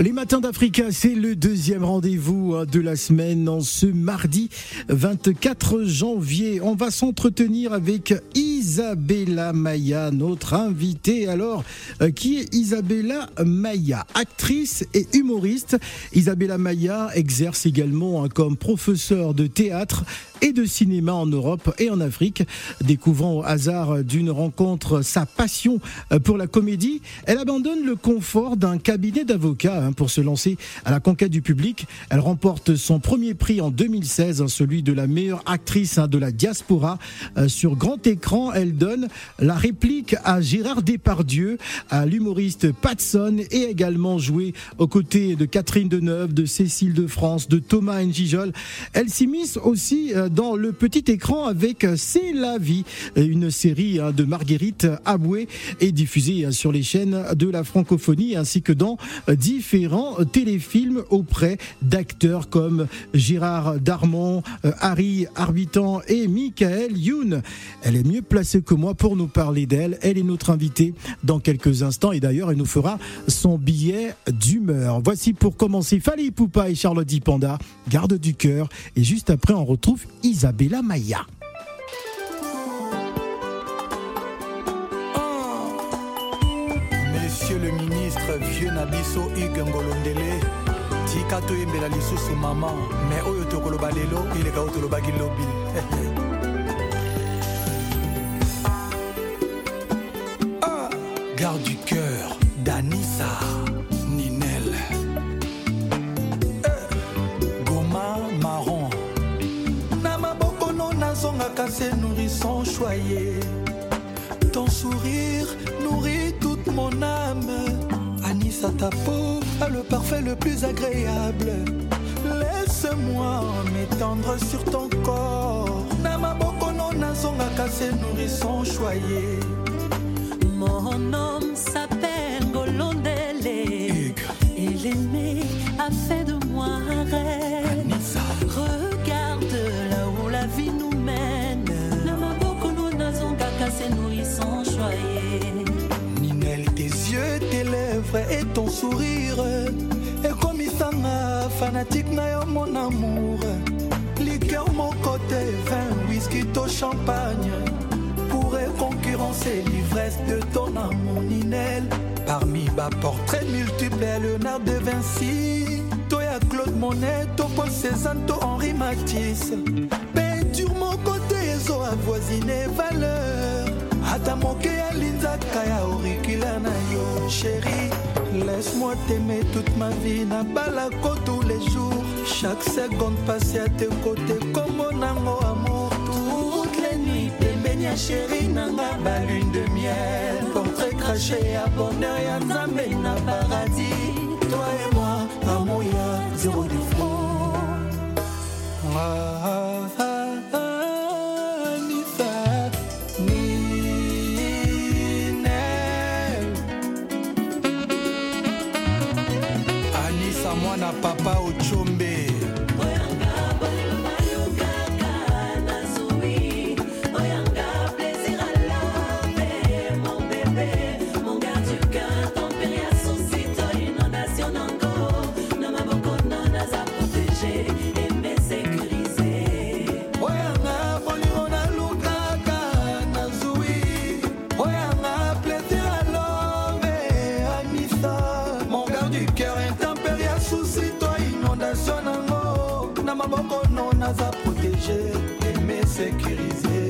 Les matins d'Africa, c'est le deuxième rendez-vous hein, de la semaine en ce mardi 24 janvier. On va s'entretenir avec Isabella Maya, notre invitée. Alors, euh, qui est Isabella Maya Actrice et humoriste. Isabella Maya exerce également hein, comme professeur de théâtre et de cinéma en Europe et en Afrique. Découvrant au hasard d'une rencontre sa passion euh, pour la comédie, elle abandonne le confort d'un cabinet d'avocats Hein, pour se lancer à la conquête du public. Elle remporte son premier prix en 2016, hein, celui de la meilleure actrice hein, de la diaspora. Euh, sur grand écran, elle donne la réplique à Gérard Depardieu, à l'humoriste Patson et également joué aux côtés de Catherine Deneuve, de Cécile de France, de Thomas Njijol. Elle s'immisce aussi euh, dans le petit écran avec C'est la vie, une série de Marguerite Aboué et diffusée sur les chaînes de la francophonie ainsi que dans différents différents téléfilms auprès d'acteurs comme Gérard Darmon, euh, Harry Arbitan et Michael Youn. Elle est mieux placée que moi pour nous parler d'elle. Elle est notre invitée dans quelques instants et d'ailleurs elle nous fera son billet d'humeur. Voici pour commencer Fali Poupa et Charlotte Panda, garde du cœur. Et juste après on retrouve Isabella Maya. Vieux na biso hugue ngolondele. Tika toyembela lisusu mama. Me oyo tokoloba lelo eleka oyo tolobaki lobi ah, garde du cœur danisa Ta peau a le parfait le plus agréable. Laisse-moi m'étendre sur ton corps. Namaboko no nazonga kase nourrisson choyé. Mon homme s'appelle Golondele. Et l'aimé a fait de moi un rêve. Regarde là où la vie nous mène. Namaboko no nazonga kase nourrisson choyé. Lèvres et ton sourire. Et comme Isanga, fanatique na yo mon amour. Liqueur, mon côté, vin, whisky, to champagne. Pourrait concurrencer l'ivresse de ton amour, Ninel. Parmi bas portraits multiples, Léonard de Vinci. Toya Claude Monet, to Paul Cézanne, to Henri Matisse. Peinture, mon côté, ezo avoisiné valeur. ata moke ya linzaka ya orikila na yo chéri laisse-moi t'aimer toute ma vie na balako tous les jours. Chaque seconde passé à tes côtés kombo nango amour toutes les nuits pembeni ya chéri nanga balune de miel portrait craché ya bonheur ya nzambe na paradis. Toi et moi amour ya zéro défaut. Ah, ah, ah, papa naza protege eme sécurise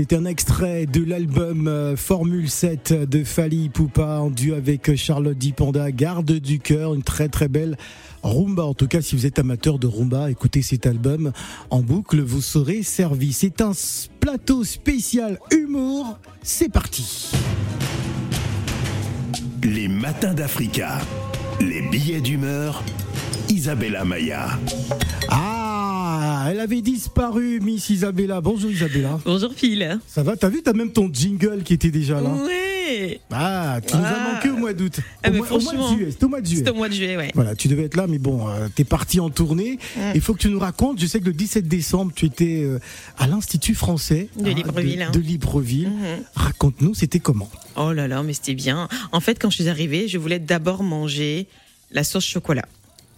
C'est un extrait de l'album euh, Formule 7 de Fali Poupa en duo avec Charlotte Dipanda, Garde du cœur, une très très belle rumba. En tout cas, si vous êtes amateur de rumba, écoutez cet album en boucle, vous serez servi. C'est un plateau spécial humour. C'est parti. Les matins d'Africa. Les billets d'humeur. Isabella Maya. Ah, elle avait disparu, Miss Isabella. Bonjour Isabella. Bonjour Phil. Ça va T'as vu, t'as même ton jingle qui était déjà là. Ouais. Ah, tu nous as Ah. manqué au mois d'août. Ah, au, mois, au mois de juillet. C'était au mois de juillet. C'était au mois de juillet, ouais. Voilà, tu devais être là, mais bon, euh, t'es parti en tournée. Il faut que tu nous racontes. Je sais que le 17 décembre, tu étais euh, à l'Institut français De Libreville, De, hein. de Libreville. Mhm. Raconte-nous, c'était comment? Oh là là, mais c'était bien. En fait, quand je suis arrivée, je voulais d'abord manger la sauce chocolat.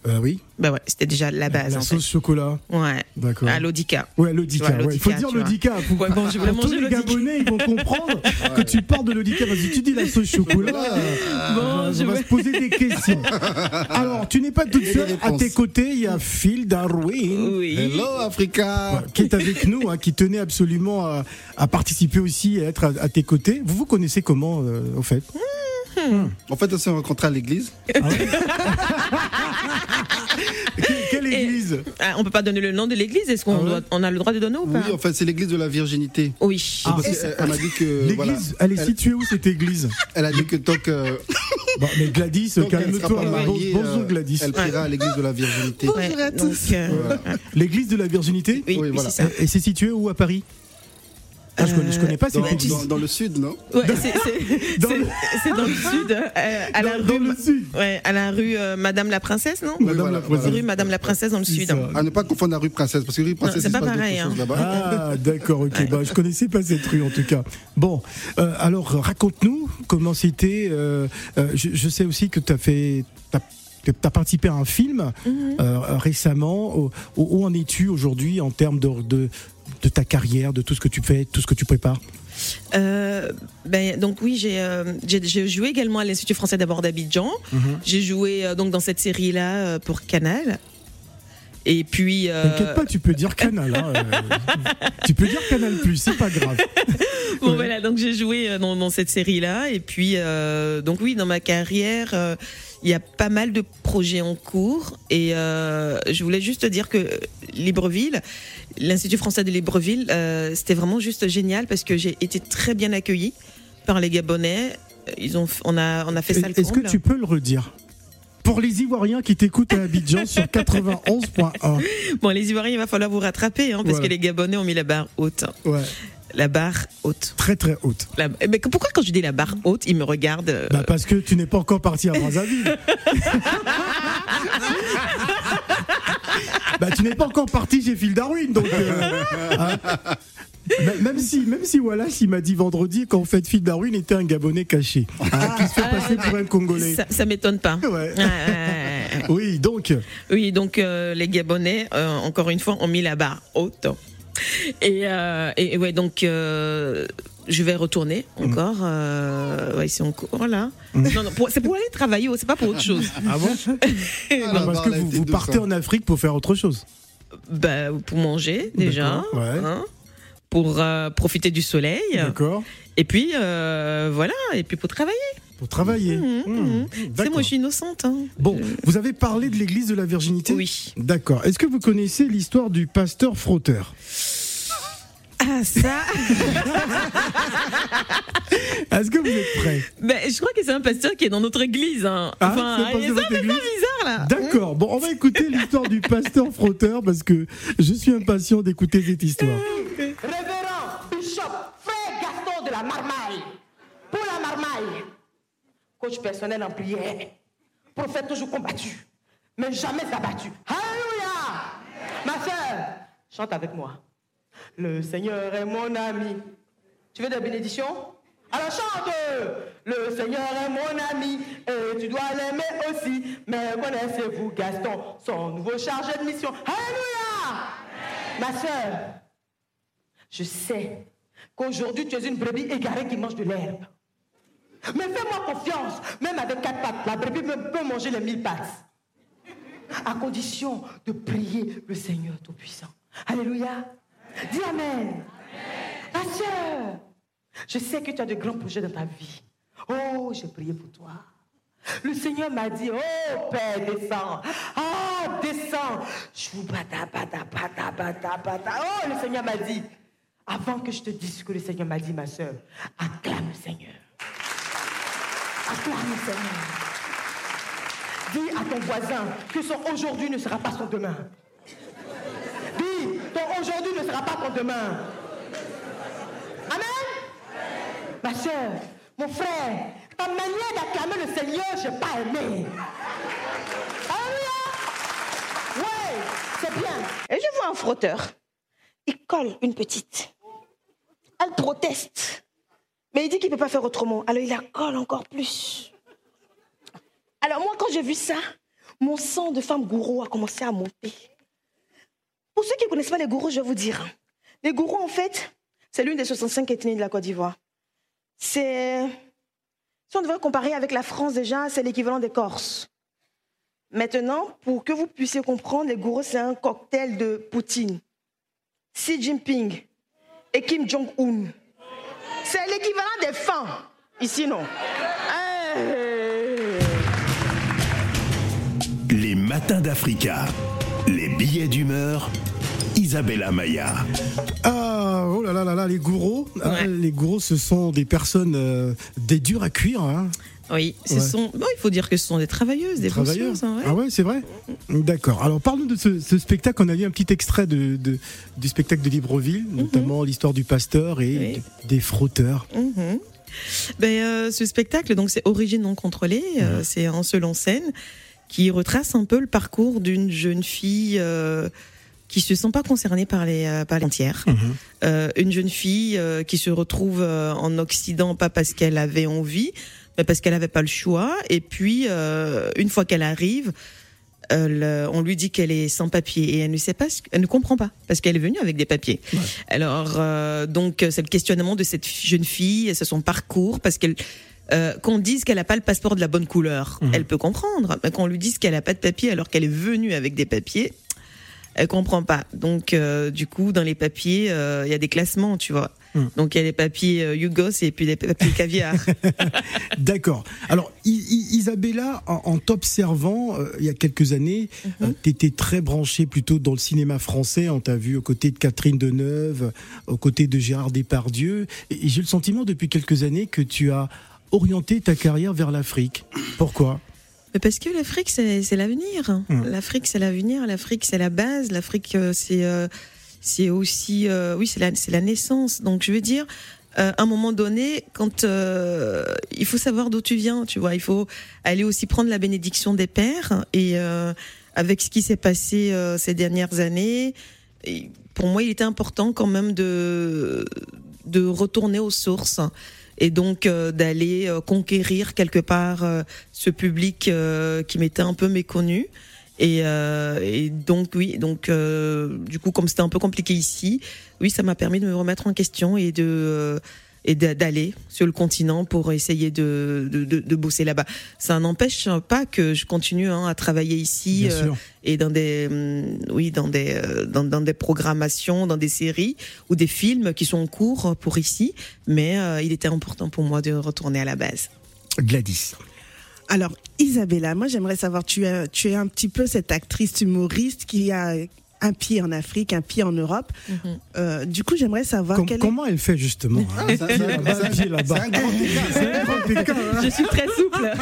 Euh, Oui, Bah ouais, c'était déjà la base la en sauce chocolat. Ouais. D'accord. À l'Odica. Ouais, l'Odica. Ouais, ouais. Il faut l'Odica, dire l'Odica. Pour, Ouais, bon, je voulais pour tous les l'Odica. Gabonais, ils vont comprendre que tu parles de l'Odica. Vas-y, tu dis la sauce chocolat. Bon, on je va vais- se poser des questions. Alors, tu n'es pas toute seule. À tes côtés, il y a Phil Darwin. Oui. Hello Africa qui est avec nous, hein, qui tenait absolument à, à participer aussi et à être à, à tes côtés. Vous vous connaissez comment, euh, au fait? En fait, on s'est rencontrés à l'église. Quelle, quelle église? Ah, on peut pas donner le nom de l'église. Est-ce qu'on Ah ouais doit- on a le droit de donner ou pas? Oui, en fait, c'est l'église de la virginité. Oui. Ah, Parce elle m'a dit que. L'église, voilà, elle est elle, située où cette église? Elle a dit que tant que. Bon, mais Gladys, tant qu'elle ne sera calme-toi. pas Bon- mariée, Bonjour euh, Gladys. Elle priera à l'église de la virginité. Ouais, donc, euh, L'église de la virginité? Oui, Oui, oui, voilà. c'est ça. Et, et c'est situé où à Paris? Ah, je, connais, je connais pas cette Dans, dans- dans le sud, non Ouais, c'est- Dans le- c'est dans le sud, euh, à la rue, le sud. ouais, à la rue euh, Madame la Princesse, non Madame voilà, la voilà. Princesse. Rue Madame la Princesse dans le sud. ça. À ne pas confondre la rue Princesse, parce que rue Princesse, c'est pas pareil, hein. Ah, d'accord, ok. Bah, je connaissais pas cette rue en tout cas. Bon, euh, alors raconte-nous comment c'était. euh, je, je sais aussi que tu as fait. Tu as participé à un film Mhm. euh, récemment. Où, où en es-tu aujourd'hui en termes de, de, de ta carrière, de tout ce que tu fais, tout ce que tu prépares Euh, ben, donc oui, j'ai euh, j'ai- joué également à l'Institut français d'abord d'Abidjan. J'ai joué euh, donc dans cette série-là euh, pour Canal. Et puis. T'inquiète pas, tu peux dire Canal. hein, tu peux dire Canal Plus, c'est pas grave. Bon voilà, donc j'ai joué dans, dans cette série-là et puis donc oui, dans ma carrière, il y a pas mal de projets en cours et euh, je voulais juste dire que Libreville, l'Institut français de Libreville, euh, c'était vraiment juste génial parce que j'ai été très bien accueillie par les Gabonais. Ils ont, on a, on a fait ça le Est-ce que tu peux le redire? Pour les Ivoiriens qui t'écoutent à Abidjan sur 91.1. Bon, les Ivoiriens, il va falloir vous rattraper hein, parce que les Gabonais ont mis la barre haute. Ouais, La barre haute. très très haute. La- Mais pourquoi quand je dis la barre haute, ils me regardent euh, Bah parce que tu n'es pas encore parti à Brazzaville. bah tu n'es pas encore parti chez Phil Darwin, donc. euh, hein. Même si, même si Wallace, il m'a dit vendredi qu'en fait Phil Darwin était un Gabonais caché, hein, qui se fait passer pour un Congolais. Ça, ça m'étonne pas. Ouais. Oui, donc. Oui, donc euh, les Gabonais, euh, encore une fois, ont mis la barre haute. Et, euh, et, et ouais, donc euh, je vais retourner encore. Euh, ouais, c'est encore là. Non, non, pour- c'est pour aller travailler, c'est pas pour autre chose. Ah bon Ah, Non, Parce que vous, partez hein. en Afrique pour faire autre chose. Bah, pour manger déjà, ouais. hein, pour euh, profiter du soleil, D'accord et puis euh, voilà, et puis pour travailler. Pour travailler. Mhm, Mmh, mhm. C'est moi, je suis innocente. hein. Bon, vous avez parlé de l'église de la virginité Oui. D'accord. Est-ce que vous connaissez l'histoire du pasteur frotteur? Ah ça. Est-ce que vous êtes prêts Ben, je crois que c'est un pasteur qui est dans notre église. Hein. Ah, enfin, ça fait pas bizarre là. D'accord. Bon, on va écouter l'histoire du pasteur frotteur parce que je suis impatient d'écouter cette histoire. Coach personnel en prière. Prophète toujours combattu, mais jamais abattu. Alléluia. Ma soeur, chante avec moi. Le Seigneur est mon ami. Tu veux des bénédictions? Alors chante Le Seigneur est mon ami et tu dois l'aimer aussi. Mais connaissez-vous Gaston, son nouveau chargé de mission? Alléluia Ma soeur, je sais qu'aujourd'hui tu es une brebis égarée qui mange de l'herbe. Mais fais-moi confiance, même avec quatre pattes, la brebis peut manger les mille pattes. À condition de prier le Seigneur Tout-Puissant. Alléluia. Dis Amen. Ma soeur, je sais que tu as de grands projets dans ta vie. Oh, j'ai prié pour toi. Le Seigneur m'a dit, oh Père, descends. Ah, descends. Choubata, bata, bata, bata, bata. Oh, le Seigneur m'a dit, avant que je te dise ce que le Seigneur m'a dit, ma soeur, acclame le Seigneur. Acclame. Dis à ton voisin que son aujourd'hui ne sera pas son demain. Dis, ton aujourd'hui ne sera pas ton demain. Amen? Ma soeur, mon frère, ta manière d'acclamer le Seigneur, je n'ai pas aimé. Alléluia. Ouais, c'est bien. Et je vois un frotteur. Il colle une petite. Elle proteste. Mais il dit qu'il ne peut pas faire autrement. Alors il la colle encore plus. Alors moi, quand j'ai vu ça, mon sang de femme gourou a commencé à monter. Pour ceux qui ne connaissent pas les gourous, je vais vous dire. Les gourous, en fait, c'est l'une des 65 ethnies de la Côte d'Ivoire. C'est... Si on devrait comparer avec la France déjà, c'est l'équivalent des Corses. Maintenant, pour que vous puissiez comprendre, les gourous, c'est un cocktail de Poutine, Xi Jinping et Kim Jong-un. C'est l'équivalent des fins. Ici, non. Hey. Les matins d'Africa. Les billets d'humeur. Isabella Maya. Oh là là là là, les gourous. Ah, les gourous, ce sont des personnes, euh, des durs à cuire. Hein, Oui, ce Ouais. sont. Bon, il faut dire que ce sont des travailleuses, des hein, ouais. Ah ouais, c'est vrai D'accord. Alors, parle-nous de ce, ce spectacle. On a vu un petit extrait de, de- du spectacle de Libreville, notamment l'histoire du pasteur et Mhm. Oui. des frotteurs. Mhm. Ben, euh, ce spectacle, donc c'est Origine non contrôlée, euh, c'est un seul en scène qui retrace un peu le parcours d'une jeune fille euh, qui se sent pas concernée par les euh, par les entières. Euh, une jeune fille euh, qui se retrouve en Occident pas parce qu'elle avait envie, mais parce qu'elle avait pas le choix. Et puis une fois qu'elle arrive. on lui dit qu'elle est sans papier et elle ne sait pas, ce- elle ne comprend pas parce qu'elle est venue avec des papiers. Alors euh, donc c'est le questionnement de cette jeune fille, c'est son parcours parce qu'elle euh, qu'on dise qu'elle n'a pas le passeport de la bonne couleur, elle peut comprendre. Mais qu'on lui dise qu'elle n'a pas de papier alors qu'elle est venue avec des papiers, elle comprend pas. Donc euh, du coup dans les papiers, euh, il y a des classements, tu vois. Mm. Donc il y a des papiers euh, Yugos et puis des papiers caviar. D'accord. Alors, Isabella, en, t'observant euh, il y a quelques années, Mhm. tu étais très branchée plutôt dans le cinéma français. On t'a vu aux côtés de Catherine Deneuve, aux côtés de Gérard Depardieu. Et, et j'ai le sentiment depuis quelques années que tu as orienté ta carrière vers l'Afrique. Pourquoi? Parce que l'Afrique, c'est l'avenir. Mm. L'Afrique, c'est l'avenir. L'Afrique, c'est la base. L'Afrique, euh, c'est euh, c'est aussi, euh, oui, c'est la, c'est la naissance. Donc, je veux dire, euh, à un moment donné, quand euh, il faut savoir d'où tu viens, tu vois, il faut aller aussi prendre la bénédiction des pères. Et euh, avec ce qui s'est passé euh, ces dernières années, et pour moi, il était important quand même de de retourner aux sources et donc euh, d'aller euh, conquérir quelque part euh, ce public qui m'était un peu méconnu. Et, euh, et donc oui, donc euh, du coup comme c'était un peu compliqué ici, oui, ça m'a permis de me remettre en question et de et d'a- d'aller sur le continent pour essayer de de, de, de bosser là-bas. Ça n'empêche pas que je continue hein, à travailler ici euh, et dans des hum, oui dans des euh, dans, dans des programmations, dans des séries ou des films qui sont en cours pour ici. Mais euh, il était important pour moi de retourner à la base. Gladys. Alors, Isabella, moi j'aimerais savoir, tu es, tu es un petit peu cette actrice humoriste qui a un pied en Afrique, un pied en Europe. Euh, du coup, j'aimerais savoir Com- quel est- comment elle fait justement hein? Ah, c'est un grand hein? Je suis très souple.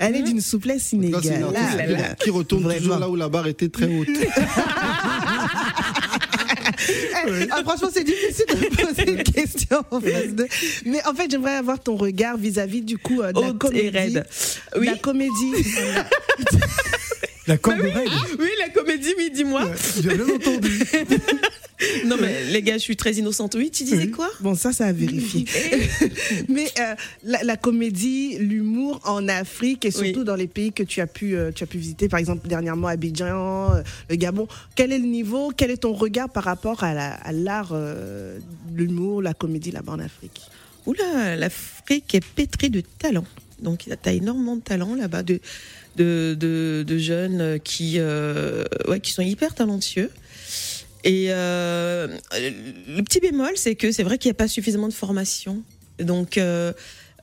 Elle est d'une souplesse inégalable. artiste qui retourne Vraiment. toujours là où la barre était très haute. Ah, franchement, c'est difficile de poser une question en face de. Mais en fait, j'aimerais avoir ton regard vis-à-vis du coup euh, de la Haute comédie. et raide. de Oui. La comédie. La corde Bah oui, la comédie, oui, dis-moi. Ouais, J'ai bien entendu. Non, mais les gars, je suis très innocente. Oui, tu disais quoi? Bon, ça, ça a vérifié. Mais euh, la, la comédie, l'humour en Afrique et surtout Oui. dans les pays que tu as pu, euh, tu as pu visiter, par exemple dernièrement Abidjan, euh, le Gabon. Quel est le niveau Quel est ton regard par rapport à la- à l'art, euh, l'humour, la comédie là-bas en Afrique? Oula, l'Afrique est pétrie de talent. Donc, tu as énormément de talent là-bas, de, de, de, de jeunes qui, euh, ouais, qui sont hyper talentueux. Et euh, le petit bémol, c'est que c'est vrai qu'il n'y a pas suffisamment de formation. Donc, euh,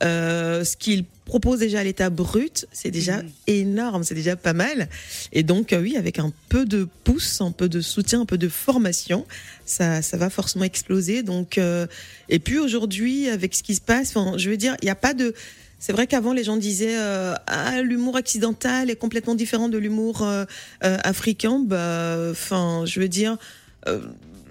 ce qu'ils proposent déjà à l'état brut, c'est déjà énorme, c'est déjà pas mal. Et donc, oui, avec un peu de pouce, un peu de soutien, un peu de formation, ça, ça va forcément exploser. Donc, et puis aujourd'hui, avec ce qui se passe, je veux dire, il n'y a pas de. C'est vrai qu'avant, les gens disaient euh, ah l'humour occidental est complètement différent de l'humour euh, euh, africain. Bah, enfin, je veux dire. euh,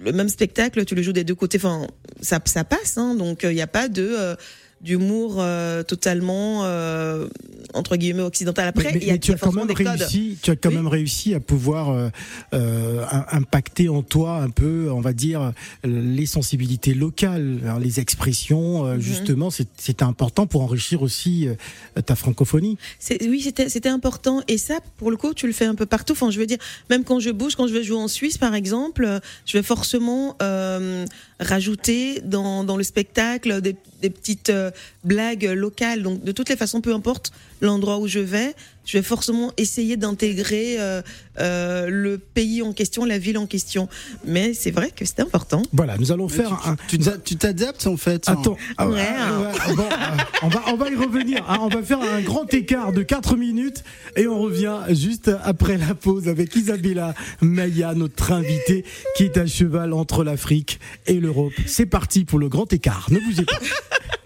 le même spectacle, tu le joues des deux côtés, enfin, ça, ça passe, hein, donc il n'y a pas de euh, d'humour euh, totalement euh, entre guillemets occidental. Après, Mais- il y a, mais tu as quand même réussi, tu as quand Oui. même réussi à pouvoir euh, euh, im- impacter en toi un peu, on va dire, les sensibilités locales, alors les expressions. Euh, Justement, c'est- c'était important pour enrichir aussi euh, ta francophonie. Oui, c'était c'était important. Et ça, pour le coup, tu le fais un peu partout. Enfin, je veux dire, même quand je bouge, quand je vais jouer en Suisse, par exemple, je vais forcément euh, rajouter dans, dans le spectacle des, des petites euh, blagues locales. Donc, de toutes les façons, peu importe l'endroit où je vais, je vais forcément essayer d'intégrer euh, euh, le pays en question, la ville en question. Mais c'est vrai que c'est important. Voilà, nous allons faire un. Tu t'a- tu t'adaptes en fait. Attends, ah, Ouais. ah, ouais, bon, euh, on, va, on va y revenir. hein, on va faire un grand écart de 4 minutes et on revient juste après la pause avec Isabella Maya, notre invitée qui est à cheval entre l'Afrique et l'Europe. C'est parti pour le grand écart. Ne bougez pas.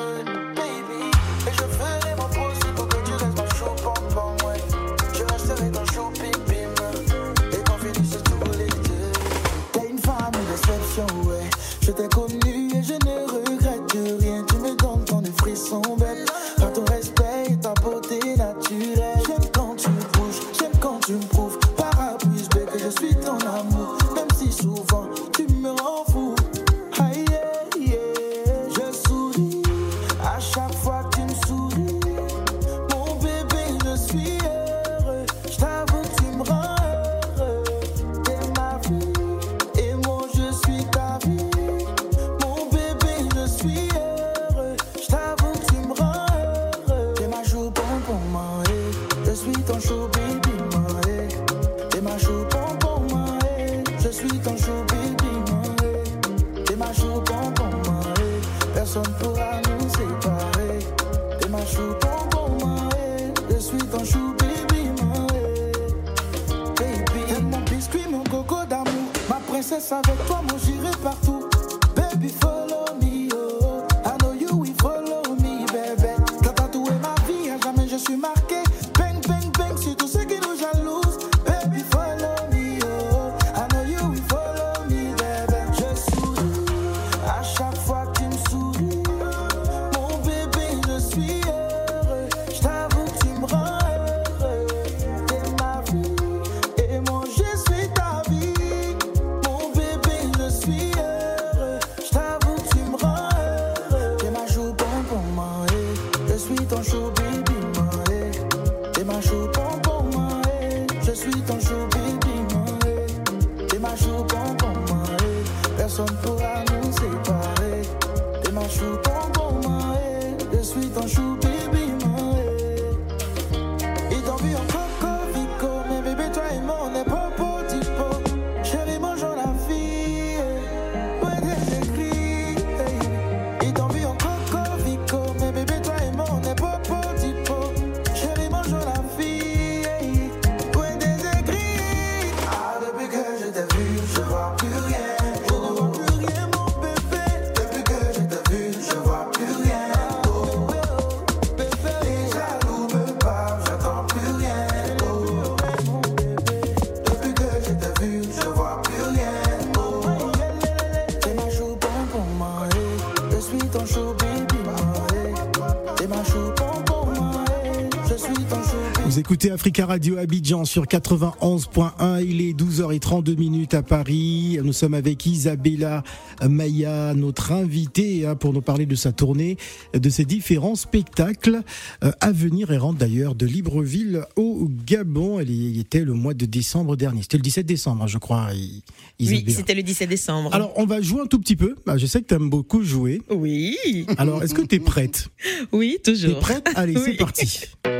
Vous écoutez Africa Radio Abidjan sur 91.1. Il est 12h32 minutes à Paris. Nous sommes avec Isabella Maya, notre invitée, hein, pour nous parler de sa tournée, de ses différents spectacles euh, à venir. Elle rentre d'ailleurs de Libreville au Gabon. Elle y était le mois de décembre dernier. C'était le 17 décembre, hein, je crois. I- Oui, Isabella. c'était le 17 décembre. Alors, on va jouer un tout petit peu. Bah, je sais que tu aimes beaucoup jouer. oui, Alors, est-ce que tu es prête? Oui, T'es toujours. prête? Allez, c'est parti.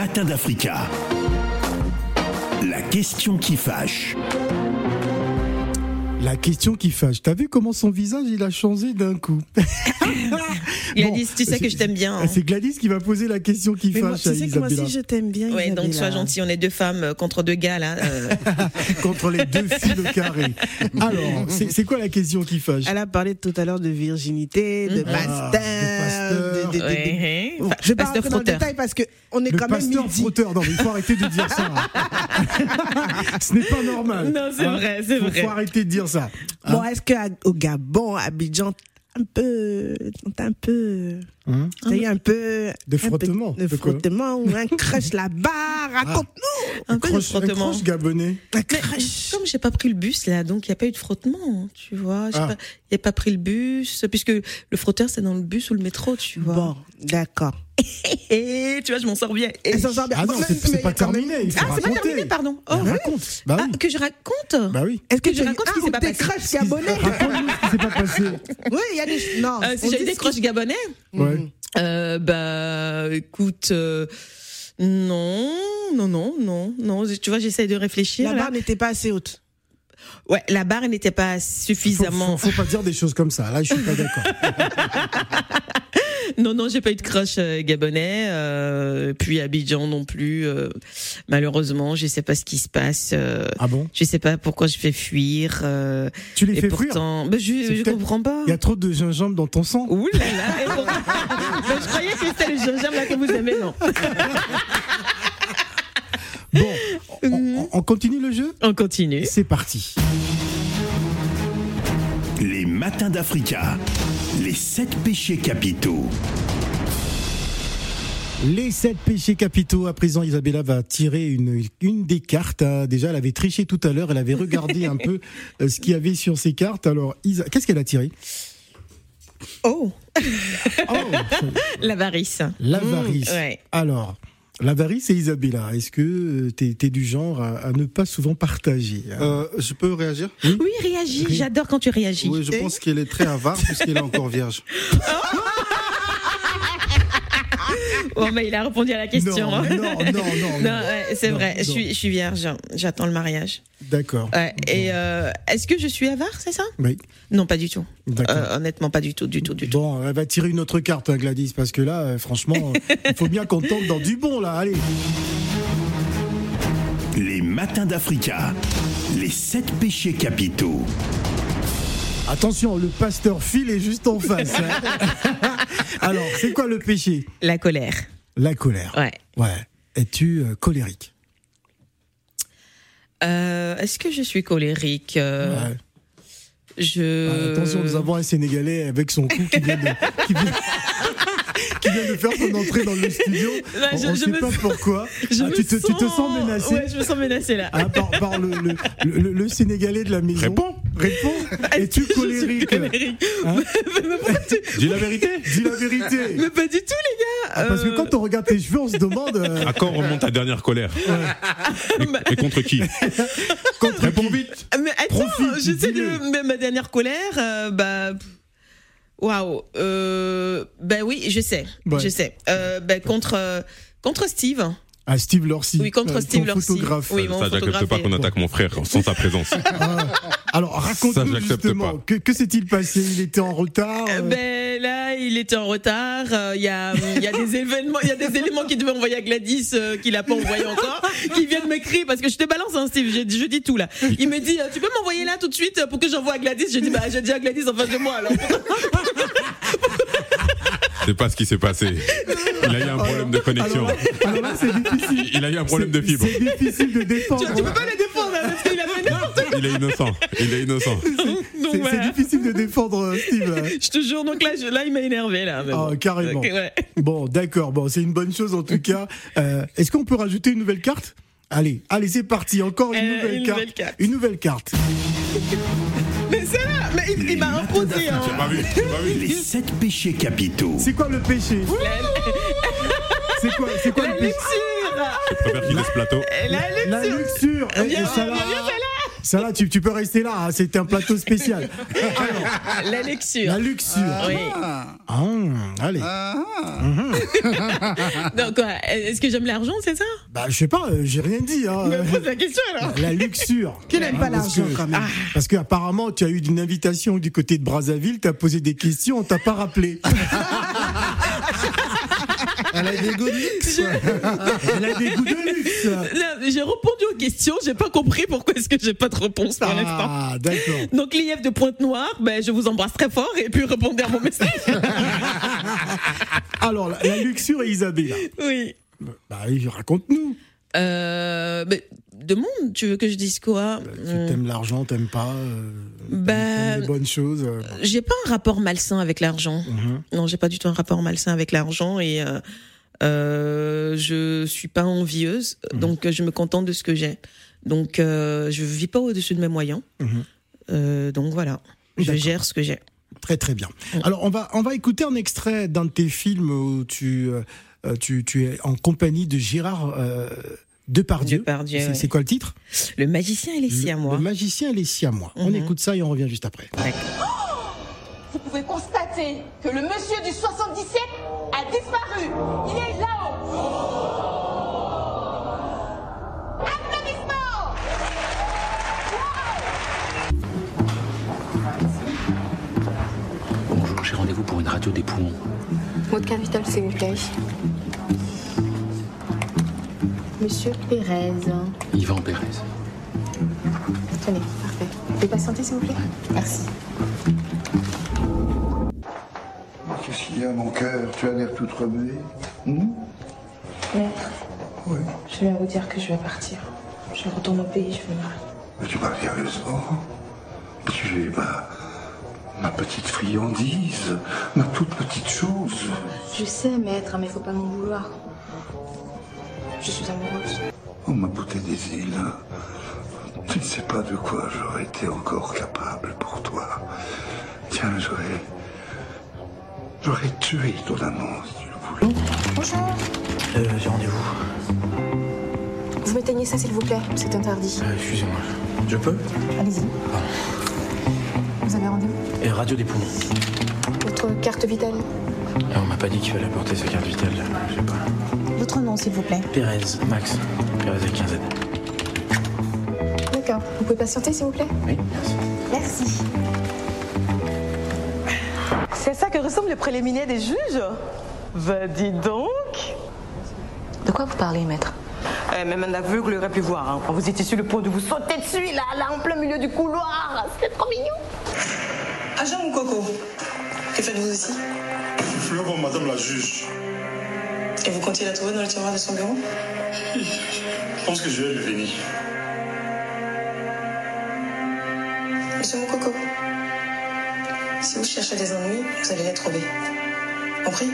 Les matins d'Africa. La question qui fâche. La question qui fâche. T'as vu comment son visage il a changé d'un coup Gladys, Bon, tu sais que je t'aime bien. hein. C'est Gladys qui va poser la question qui Mais moi, fâche tu sais que moi aussi, je t'aime bien. Ouais, donc sois gentil, on est deux femmes euh, contre deux gars là. euh. contre les deux filles de carré. Alors, c'est quoi la question qui fâche Elle a parlé tout à l'heure de virginité, de Mhm. Ah, pasteur, de pasteur. de- de- de- de- Ouais. Je vais pas rentrer dans le détail parce que on est Le quand même pasteur midi. frotteur. Non, mais il faut arrêter de dire ça. Ce n'est pas normal. Non, c'est vrai, c'est Faut- vrai. Faut arrêter de dire ça. Hein Bon, est-ce qu'au Gabon, à Abidjan, un peu, t'as un peu, Hein t'as eu un peu De un peu frottement, de frottement ou un crush là-bas, raconte-nous Un peu de Croche- un frottement. croche gabonais. un Mais crush. comme j'ai pas pris le bus là, donc il n'y a pas eu de frottement, tu vois. J'ai Ah. pas, y a pas pris le bus, puisque le frotteur c'est dans le bus ou le métro, tu vois. Bon, d'accord. Et tu vois, je m'en sors bien. Et- Elle s'en sort bien. Ah non, c'est pas terminé. Il faut Ah, c'est pas terminé, pardon. Oh, Bah, raconte. Bah Ah, oui. que je raconte Bah oui. Est-ce que Que tu je raconte ce qui s'est pas des passé. crushs gabonais Raconte-nous ce qui s'est pas passé. Oui, il y a des. Non. Euh, Si on j'avais dit des ce croches gabonais, Ouais. euh, bah écoute, euh, non, non, non, non, non. Tu vois, j'essaye de réfléchir. La barre n'était pas assez haute. Ouais, la barre n'était pas Faut, suffisamment. faut, faut pas dire des choses comme ça. Là, je suis pas d'accord. Non, non, j'ai pas eu de crush euh, gabonais. euh, puis Abidjan non plus. euh, malheureusement, je sais pas ce qui se passe. euh, Ah bon? je sais pas pourquoi je fais fuir. euh, Tu les fais fuir? bah, je, je comprends pas. Il y a trop de gingembre dans ton sang. Ouh là là. et pourtant- Bah, je croyais que c'était le gingembre là que vous aimez, non Bon, on, on- on continue le jeu On continue. C'est parti. Les matins d'Africa. Les sept péchés capitaux. Les sept péchés capitaux. À présent, Isabella va tirer une, une des cartes. hein. Déjà, elle avait triché tout à l'heure. Elle avait regardé un peu euh, ce qu'il y avait sur ces cartes. Alors, Isa, qu'est-ce qu'elle a tiré? Oh, Oh, l'avarice. l'avarice. Mmh, ouais. Alors, l'avarice et Isabella. Est-ce que tu es, du genre à, à ne pas souvent partager hein? Euh, je peux réagir? Oui, réagis. J'adore quand tu réagis. Oui, je pense qu'elle est très avare puisqu'elle est encore vierge. Bon, bah, il a répondu à la question. Non, hein. non, non, non, non. ouais, c'est Non, vrai. Je suis, je suis vierge. J'attends le mariage. D'accord. Ouais, et euh, est-ce que je suis avare, c'est ça? Oui, Non, pas du tout. d'accord. Euh, honnêtement, pas du tout, du tout, du tout. Bon, elle va tirer une autre carte, hein, Gladys, parce que là, euh, franchement, il faut bien qu'on tombe dans du bon, là. Allez. Les matins d'Africa. Les sept péchés capitaux. Attention, le pasteur Phil est juste en face. hein. Alors, c'est quoi le péché? La colère. La colère. Ouais. Ouais. Es-tu euh, colérique? Euh, est-ce que je suis colérique Euh, Ouais. Je. Ah, Attention, nous avons un Sénégalais avec son cou qui vient de, qui vient, qui vient de faire son entrée dans le studio. Là, on je- ne je sait me pas sens- pourquoi. Je Ah, me tu, te, tu te sens menacé Ouais, je me sens menacée là. Ah, par, par le, le, le- le Sénégalais de la maison. Réponds. Réponds. Es-tu Je colérique? Hein tu- Dis la vérité. Dis la vérité. Mais pas du tout, les gars. Ah, parce que quand on regarde tes cheveux, on se demande. euh, À quand remonte ta dernière colère? Et, et contre qui? Contre Réponds qui vite Mais attends, Profite, dis-le. de. mais Ma dernière colère, euh, bah. Waouh. Ben oui, je sais. Ouais. Je sais. Euh, ben, contre, euh, contre Steve. Ah, Steve Lorcy. Oui, contre euh, Steve photographe. Oui, mon Ça, j'accepte pas qu'on attaque mon frère sans sa présence. Ah. Alors, raconte-nous justement. pas. Que, que s'est-il passé? Il était en retard Euh, euh, Ben là, il était en retard. Euh, Il y a, il y a des événements, il y a des éléments qu'il devait envoyer à Gladys euh, qu'il a pas envoyé encore, qui viennent m'écrire parce que je te balance, hein, Steve. Je, je dis tout là. Il me dit, tu peux m'envoyer là tout de suite pour que j'envoie à Gladys? Je dis, bah, j'ai dit à Gladys en face de moi. Alors, C'est pas ce qui s'est passé. Il a eu un problème de connexion. Alors là, alors là, c'est difficile. Il a eu un problème de C'est- fibre. C'est difficile de défendre. tu, tu peux pas le défendre hein, parce qu'il a fait n'importe quoi. Il est innocent. Il est innocent. C'est voilà. difficile de défendre euh, Steve. là. Je te jure, donc là, je- là il m'a énervé là. Ah, carrément. Ouais. Bon, d'accord. Bon, c'est une bonne chose en tout cas. Euh, Est-ce qu'on peut rajouter une nouvelle carte? Allez, allez, c'est parti. Encore une, Euh, nouvelle, une carte. nouvelle carte. Une nouvelle carte. Mais c'est là, mais il, il m'a imposé. Hein. J'ai pas vu, j'ai pas vu. Les sept péchés capitaux. C'est quoi le péché C'est quoi, c'est quoi La le péché luxure. Je préfère qu'il laisse plateau. La La luxure. Là, tu, tu peux rester là. hein, C'était un plateau spécial. La luxure. la luxure. Oui. Ah, allez. Donc, quoi, est-ce que j'aime l'argent, c'est ça? Bah, je sais pas, euh, j'ai rien dit. hein. Me pose la question alors. La luxure. Qui n'aime pas Ah, parce l'argent, que- quand même? Parce qu'apparemment, tu as eu une invitation du côté de Brazzaville, tu as posé des questions, on t'a pas rappelé. Elle a des goûts de luxe. Elle a des goûts de luxe. J'ai répondu aux questions, j'ai pas compris pourquoi est-ce que j'ai pas de réponse pour l'instant. Ah, d'accord. Donc l'IF de Pointe-Noire, ben, je vous embrasse très fort et puis répondez à mon message. Alors, la, la luxure et Isabella. oui. Bah, oui, raconte-nous. Euh, ben, demande, tu veux que je dise quoi? Tu t'aimes l'argent, t'aimes pas euh, Bah, les bonnes choses. euh, J'ai pas un rapport malsain avec l'argent. mhm. Non, j'ai pas du tout un rapport malsain avec l'argent et euh, je suis pas envieuse, Mhm. donc euh, je me contente de ce que j'ai. Donc euh, je vis pas au-dessus de mes moyens. Mhm. Euh, donc voilà, je gère ce que j'ai. Très très bien. Alors on va on va écouter un extrait d'un de tes films où tu euh, tu, tu es en compagnie de Gérard euh, Depardieu. Depardieu, C'est ouais. quoi le titre? Le magicien et les Le- siamois. Le magicien et les siamois. On Mhm. écoute ça et on revient juste après. Vous pouvez constater que le monsieur du 77 a disparu. Il est là-haut. Applaudissements Bonjour, j'ai rendez-vous pour une radio des poumons. Votre s'il vous plaît. Monsieur Pérez. Yvan Pérez. Tenez, parfait. Vous pouvez patienter, s'il vous plaît? Merci. Qu'est-ce qu'il y a, mon cœur Tu as l'air toute remuée. Maître, oui. je viens vous dire que je vais partir. Je retourne au pays, je vais me marier. Mais tu parles sérieusement Tu es ma, ma petite friandise, ma toute petite chose. Je sais, maître, mais faut pas m'en vouloir. Je suis amoureuse. Oh, ma beauté des îles. Tu ne sais pas de quoi j'aurais été encore capable pour toi. Tiens, j'aurais. J'aurais tué ton amant si tu le voulais. Bonjour. Euh, j'ai rendez-vous. Vous m'éteignez ça, s'il vous plaît. C'est interdit. Euh, excusez-moi. Je peux? Allez-y. Vous avez rendez-vous? Et radio des poumons. Votre carte vitale Ah, on m'a pas dit qu'il fallait apporter sa carte vitale. Je sais pas. Votre nom, s'il vous plaît. Pérez, Max. Pérez avec 15 Z. D'accord. Vous pouvez patienter, s'il vous plaît? Oui, merci. Merci. Que ressemble le préliminaire des juges Va, dis donc De quoi vous parlez, maître? Eh, Même un aveugle aurait pu voir. hein. Quand vous étiez sur le point de vous sauter dessus, là, là, en plein milieu du couloir. C'était trop mignon. Agent ou Coco? Que faites-vous ici? Je voir madame la juge. Et vous comptiez la trouver dans le tiroir de son bureau? Je pense que je vais le venir. Monsieur Moukoko, si vous cherchez des ennuis, vous allez les trouver. Compris?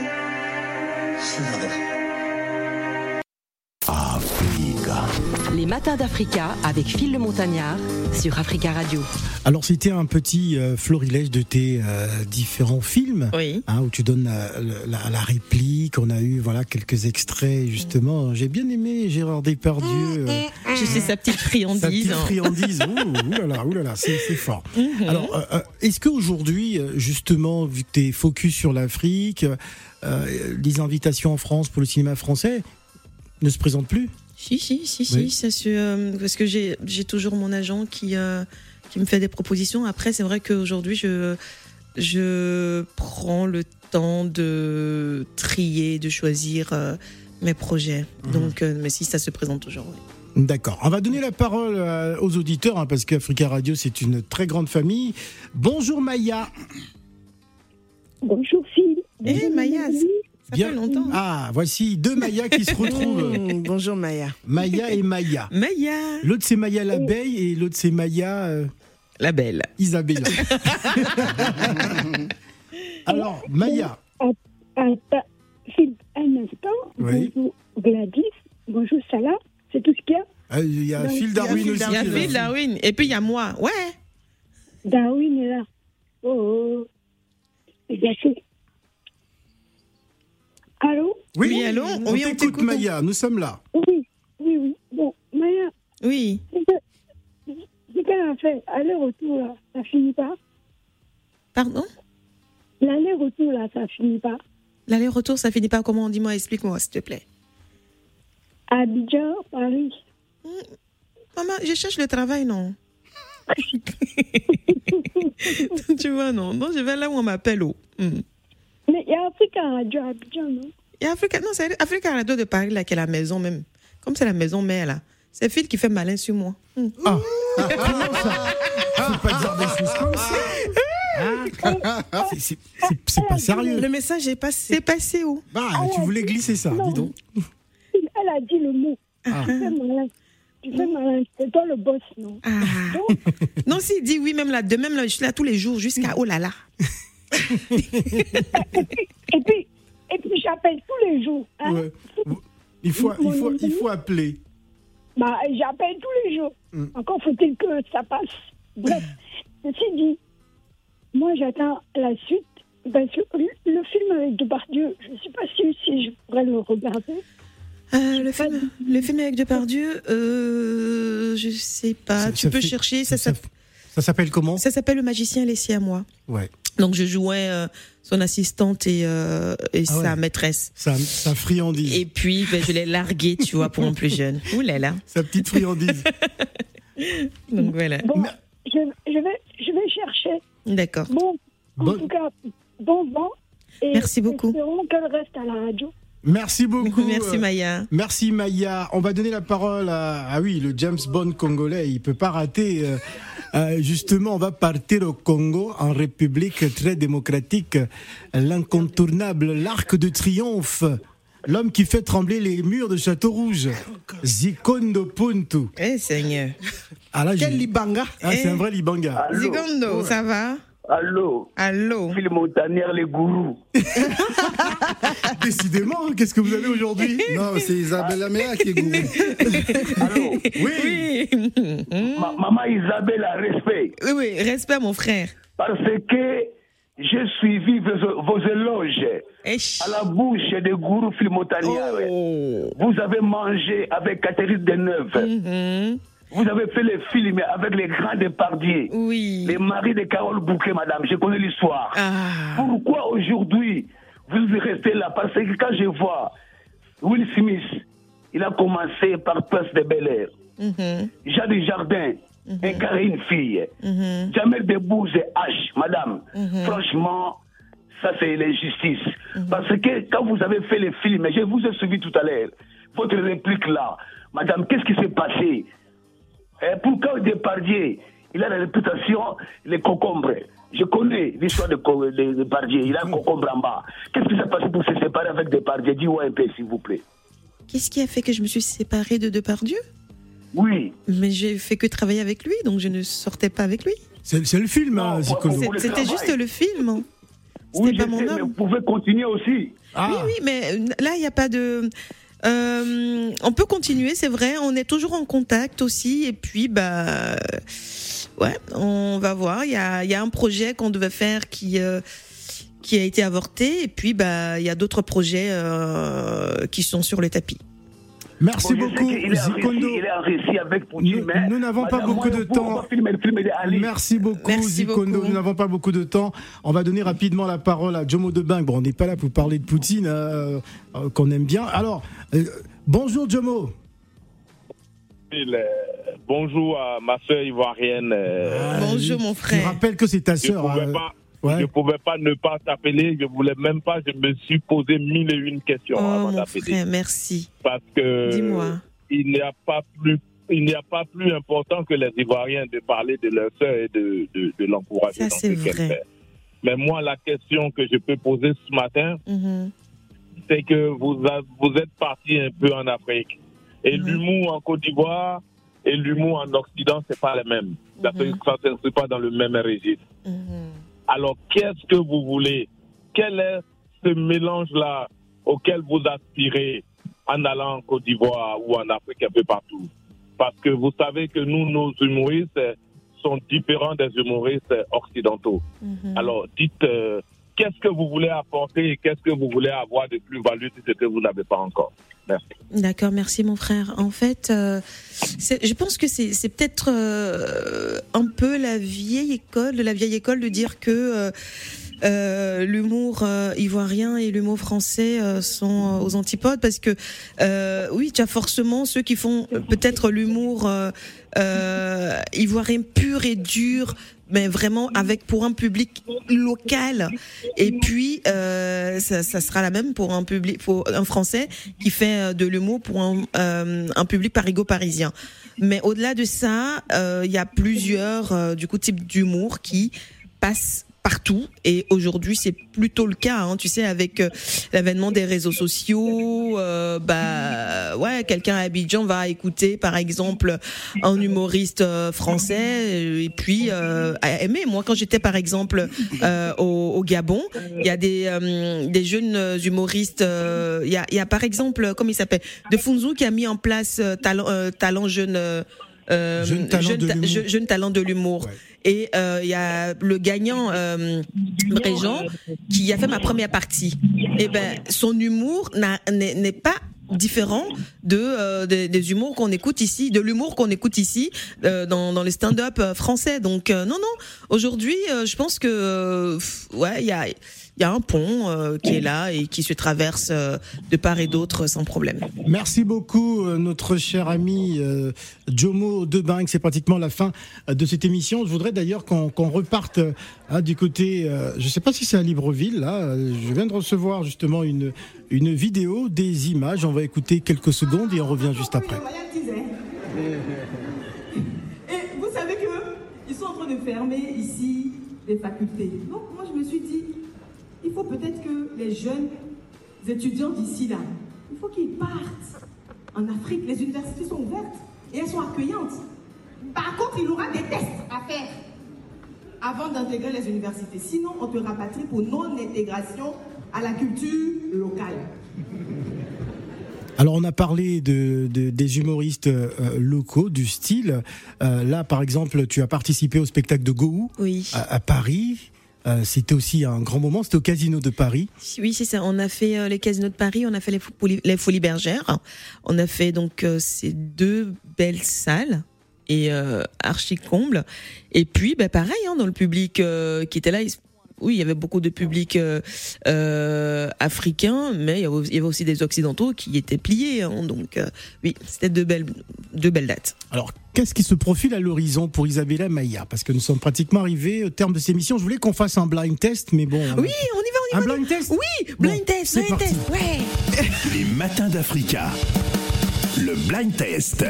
Matins d'Africa avec Phil le Montagnard sur Africa Radio. Alors c'était un petit euh, florilège de tes euh, différents films hein, où tu donnes la, la- la réplique. On a eu voilà quelques extraits justement. J'ai bien aimé Gérard Depardieu. euh, Je suis sa petite friandise. Sa petite hein. friandise. Ouh, ouh là là, ouh là là, c'est c'est fort. Mhm. Alors, euh, euh, est-ce qu'aujourd'hui, justement, vu que tu es focus sur l'Afrique, euh, les invitations en France pour le cinéma français ne se présentent plus? Si, si, si, Oui. si, ça se, euh, parce que j'ai j'ai toujours mon agent qui, euh, qui me fait des propositions. Après, c'est vrai qu'aujourd'hui, je, je prends le temps de trier, de choisir euh, mes projets. Mhm. Donc, euh, mais si ça se présente toujours, oui. D'accord. On va donner la parole aux auditeurs, hein, parce qu'Africa Radio, c'est une très grande famille. Bonjour Maya. Bonjour Phil. Eh, Maya, ça Bien. fait longtemps. Ah, voici deux Maya qui se retrouvent. Bonjour Maya. Maya et Maya. Maya. L'autre c'est Maya l'abeille et l'autre c'est Maya. euh, La belle. Isabella. Alors, Maya. Un, instant. Oui. Bonjour Gladys. Bonjour Salah. C'est tout ce qu'il y a? Euh, Il y a Donc, Phil Darwin aussi. Il y a là. Phil Darwin. Et puis il y a moi. Ouais. Darwin est là. Oh, oh. C'est gâché. Allô Oui, Oui, allô on Oui, on t'écoute, t'écoute. Maya. Nous sommes là. Oui, oui, oui. Bon, Maya, Oui. c'est que- c'est qu'elle a fait aller-retour, là, ça finit pas. Pardon L'aller-retour, là, ça finit pas. L'aller-retour, ça finit pas comment Dis-moi, explique-moi, s'il te plaît. Abidjan, Paris. Maman, je cherche le travail, non Tu vois, non. Non, je vais là où on m'appelle. Oh. Hmm. Mais il y a Africa Radio à Abidjan, non? Il y a Africa, non, c'est Africa Radio de Paris, là, qui est la maison même. Comme c'est la maison mère, là. C'est Phil qui fait malin sur moi. Hmm. Ah, comment ça Faut pas dire des choses comme ça. Ah, c'est- pas sérieux. Le message est passé. C'est passé où? Bah, tu voulais glisser ça, dis donc. Elle a dit le mot. Ah. Tu fais malin. Tu fais malin. C'est toi le boss, non? Non, s'il dit oui, même là, de même là, je suis là tous les jours jusqu'à oh là là. Et puis, et puis j'appelle tous les jours. hein. Ouais. Il faut, il faut, il faut appeler. Bah, j'appelle tous les jours. Mm. Encore faut-il que ça passe. Bref, ceci dit, moi j'attends la suite. Parce que le film avec Depardieu, je ne sais pas si, si je pourrais le regarder. Euh, le, film, le film avec Depardieu, euh, je sais pas. Ça- tu ça peux fait- chercher. Ça, Ça s'appelle comment? Ça s'appelle Le magicien laissé à moi. Ouais. Donc je jouais euh, son assistante et, euh, et Ah ouais. sa maîtresse. Sa, sa friandise. Et puis ben, je l'ai largué, tu vois, pour un plus jeune. Ouh là là. Sa petite friandise. Donc voilà. Bon, je, je, vais, je vais chercher. D'accord. Bon, en Bon. tout cas, bon vent. Et Merci beaucoup. Espérons qu'elle reste à la radio. Merci beaucoup. Merci, euh, Maya. Merci Maya. On va donner la parole à ah oui le James Bond congolais. Il peut pas rater. euh, euh, justement, on va partir au Congo, en République très démocratique, l'incontournable, l'arc de triomphe, l'homme qui fait trembler les murs de Château Rouge, Zikondo Puntu. Eh Seigneur. Ah là, Quel Libanga? Ah, c'est Eh. un vrai Libanga. Zigondo, ça va? Allô? Allô? Phil les gourous. Décidément, qu'est-ce que vous avez aujourd'hui? Non, c'est Isabelle Améa qui est gourou. Allô? Oui. Ma- Maman Isabelle, a respect. Oui, oui, respect, mon frère. Parce que j'ai suivi vos, vos éloges à la bouche des gourous Phil. Oh. Vous avez mangé avec Catherine Deneuve. Mm-hmm. Vous avez fait les films avec les grands dépardiers. Oui. Les maris de Carole Bouquet, madame. Je connais l'histoire. Ah. Pourquoi aujourd'hui vous restez là? Parce que quand je vois Will Smith, il a commencé par Prince de Bel Air. Mhm. Jean Desjardins, incarné une fille. Mhm. Jamel Debbouze, H, madame. Mhm. Franchement, ça c'est l'injustice. Parce que quand vous avez fait les films, je vous ai suivi tout à l'heure, votre réplique là, madame, qu'est-ce qui s'est passé? Pourquoi Depardieu, il a la réputation, les concombres je connais l'histoire de, de Depardieu, il a un concombre en bas. Qu'est-ce qui s'est passé pour se séparer avec Depardieu Dis-moi un peu, s'il vous plaît. Qu'est-ce qui a fait que je me suis séparée de Depardieu? Oui. Mais j'ai fait que travailler avec lui, donc je ne sortais pas avec lui. C'est le film, hein, C'était juste le film. Oui, C'était je pas mon sais, mais homme. vous pouvez continuer aussi. Ah. Oui, oui, mais là, il n'y a pas de. Euh, on peut continuer, c'est vrai. On est toujours en contact aussi. Et puis, bah, ouais, on va voir. Il y a, un projet qu'on devait faire qui, euh, qui a été avorté. Et puis, bah, il y a d'autres projets euh, qui sont sur le tapis. Merci Bon, je beaucoup, en Zikondo. Russie, Il est en Russie avec Poutine, Nous- mais nous n'avons pas beaucoup de temps. filmer. Merci beaucoup, Merci Zikondo. beaucoup. Nous n'avons pas beaucoup de temps. On va donner rapidement la parole à Jomo Debing. Bon, on n'est pas là pour parler de Poutine, euh, euh, qu'on aime bien. Alors, euh, bonjour Jomo. Bonjour à ma soeur ivoirienne. euh, Bonjour, mon Je frère. rappelle que c'est ta je ouais. je pouvais pas ne pas t'appeler. Je voulais même pas. Je me suis posé mille et une questions Oh, avant mon d'appeler. merci. Parce que il n'y a pas plus, il n'y a pas plus important que les Ivoiriens de parler de leur sœur et de, de, de l'encourager Ça, dans c'est ce qu'elle vrai. fait. Mais moi, la question que je peux poser ce matin, Mhm. c'est que vous, a- vous êtes parti un peu en Afrique. Et Mhm. l'humour en Côte d'Ivoire et l'humour en Occident, c'est pas le même. Ça ne s'inscrit pas dans le même registre. Alors, qu'est-ce que vous voulez? Quel est ce mélange-là auquel vous aspirez en allant en Côte d'Ivoire ou en Afrique un peu partout? Parce que vous savez que nous, nos humoristes sont différents des humoristes occidentaux. Alors, dites, euh, qu'est-ce que vous voulez apporter et qu'est-ce que vous voulez avoir de plus-value de ce que vous n'avez pas encore? Merci. D'accord, merci mon frère. En fait, euh, je pense que c'est peut-être euh, un peu la vieille école, de la vieille école de dire que euh, l'humour ivoirien et l'humour français sont aux antipodes parce que oui, tu as forcément ceux qui font peut-être l'humour ivoirien pur et dur mais vraiment avec pour un public local. Et puis euh, ça, ça sera la même pour un public pour un français qui fait euh, de l'humour pour un, euh, un public parigo-parisien mais au-delà de ça euh, il y a plusieurs euh, du coup types d'humour qui passent partout. Et aujourd'hui c'est plutôt le cas hein, tu sais avec euh, l'avènement des réseaux sociaux euh, bah ouais quelqu'un à Abidjan va écouter par exemple un humoriste euh, français euh, et puis euh, aimer moi quand j'étais par exemple euh, au, au Gabon il y a des euh, des jeunes humoristes euh, il y a y a par exemple comment il s'appelle? De Funzu qui a mis en place euh, talent euh, talent jeune euh, Jeune talent ta- jeune talent de l'humour. Et euh, il y a le gagnant euh, qui a fait ma première partie. Et ben son humour n'est pas différent de euh, des, humours qu'on écoute ici, de l'humour qu'on écoute ici euh, dans, dans les stand-up euh, français. Donc euh, non non, aujourd'hui euh, je pense que ouais il y a il y a un pont euh, qui est là et qui se traverse euh, de part et d'autre sans problème. Merci beaucoup, euh, notre cher ami euh, Jomo Debang. C'est pratiquement la fin de cette émission. Je voudrais d'ailleurs qu'on reparte hein, du côté, euh, je ne sais pas si c'est à Libreville, là. Je viens de recevoir justement une, une vidéo, des images. On va écouter quelques secondes et on revient juste après. Et vous savez que ils sont en train de fermer ici les facultés. Donc moi je me suis dit, faut peut-être que les jeunes étudiants d'ici là, il faut qu'ils partent en Afrique. Les universités sont ouvertes et elles sont accueillantes. Par contre, il y aura des tests à faire avant d'intégrer les universités. Sinon, on te rapatrie pour non-intégration à la culture locale. Alors on a parlé de, de- des humoristes euh, locaux, du style. Euh, là, par exemple, tu as participé au spectacle de Gohou à, à Paris. Euh, c'était aussi un grand moment. C'était au Casino de Paris. Oui, c'est ça. On a fait euh, les casinos de Paris, on a fait les, les Folies Bergères. On a fait donc euh, ces deux belles salles et euh, archi comble. Et puis, bah, pareil, hein, dans le public qui était là, oui, il y avait beaucoup de public euh, euh, africain, mais il y avait il y avait aussi des occidentaux qui étaient pliés. hein. donc, euh, oui, c'était deux belles, deux belles dates. Alors, qu'est-ce qui se profile à l'horizon pour Isabella Maillard Parce que nous sommes pratiquement arrivés au terme de ces émissions. Je voulais qu'on fasse un blind test, mais bon. Oui, on y va, on y Un va. blind test? Oui, blind test, blind parti. test, ouais. Les matins d'Africa. Le blind test.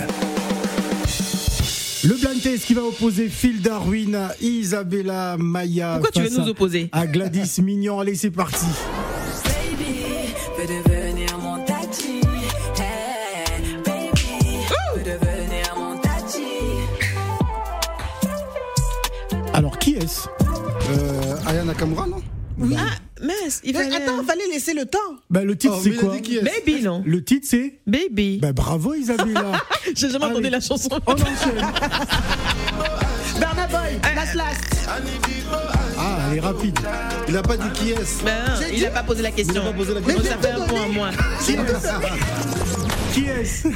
Le blind test qui va opposer Phil Darwin à Isabella Maya. Pourquoi tu veux nous à- opposer À Gladys Mignon. Allez, c'est parti. Alors, qui est-ce? Euh, Aya Nakamura, non? Ah, mince, il Mais fallait... attends, fallait laisser le temps. bah, Le titre, Oh, c'est mais quoi qui Baby, non Le titre, c'est Baby. bah, Bravo, Isabella. J'ai jamais entendu la chanson. On enchaîne. Bernard Boy, last last. Ah, elle est rapide. Il n'a pas dit qui est-ce. Ben, il a pas posé la question. Il a pas posé la question. ça fait un point à moi. Qui est-ce?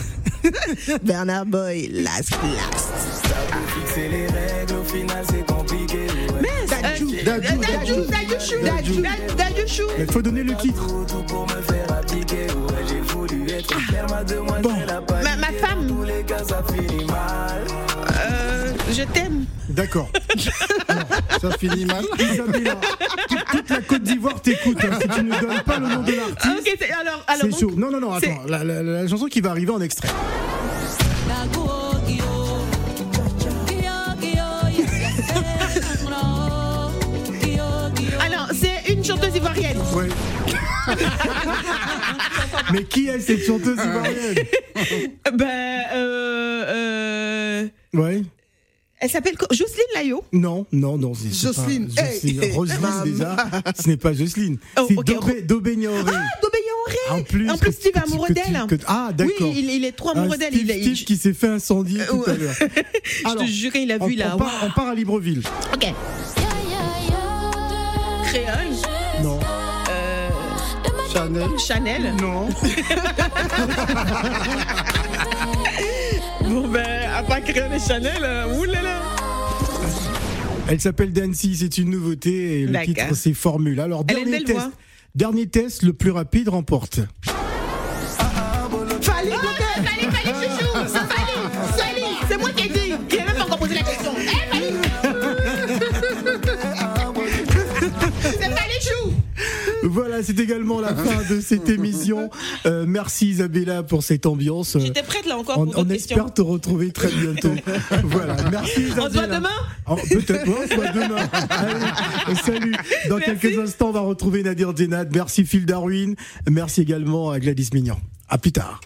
Bernard Boy, last last. Fixer les règles, au final c'est compliqué. Il faut donner le titre. Tout pour me faire appliquer. Ouais, j'ai voulu être ferme, demoiselle Bon. Ma, ma femme, euh, je t'aime. D'accord. Ça finit mal. Isabella, toute, toute la Côte d'Ivoire t'écoute. hein. Si tu ne donnes pas le nom de l'artiste, Ah, ok, c'est- alors, alors c'est donc, chaud. Non, non, non, attends. La, la- la chanson qui va arriver en extrait. Alors, c'est chanteuse ivoirienne. Mais qui est cette chanteuse ivoirienne? Ben, euh, euh, Ouais. elle s'appelle Jocelyne Layo. Non, non, non. c'est- c'est Jocelyne. pas Jocelyne. Hey. Roselyne, déjà. Ce n'est pas Jocelyne. Oh, c'est ok, Dobé. Ah, Dobé En plus, En plus, Steve est que tu- amoureux d'elle. que- Ah, d'accord. Oui, il, il est trop amoureux Un d'elle. Steve, Il, il- Steve qui s'est fait incendier tout à l'heure. je te jure, il a on, vu là. on part, on part à Libreville. Ok. Créole. Non. Euh, Chanel. Chanel. Non. bon ben, à part Créole et Chanel, euh, oulala. Elle s'appelle Dancy, c'est une nouveauté et le titre c'est Formule. Alors dernier test, dernier test, le plus rapide remporte. Voilà, c'est également la fin de cette émission. Euh, merci Isabella pour cette ambiance. J'étais prête là encore On, pour on espère te retrouver très bientôt. voilà, merci Isabella. On se voit demain Oh, Peut-être, on se voit demain. Allez, salut. Dans Merci. quelques instants, on va retrouver Nadir Djenad. Merci Phil Darwin. Merci également à Gladys Mignon. À plus tard.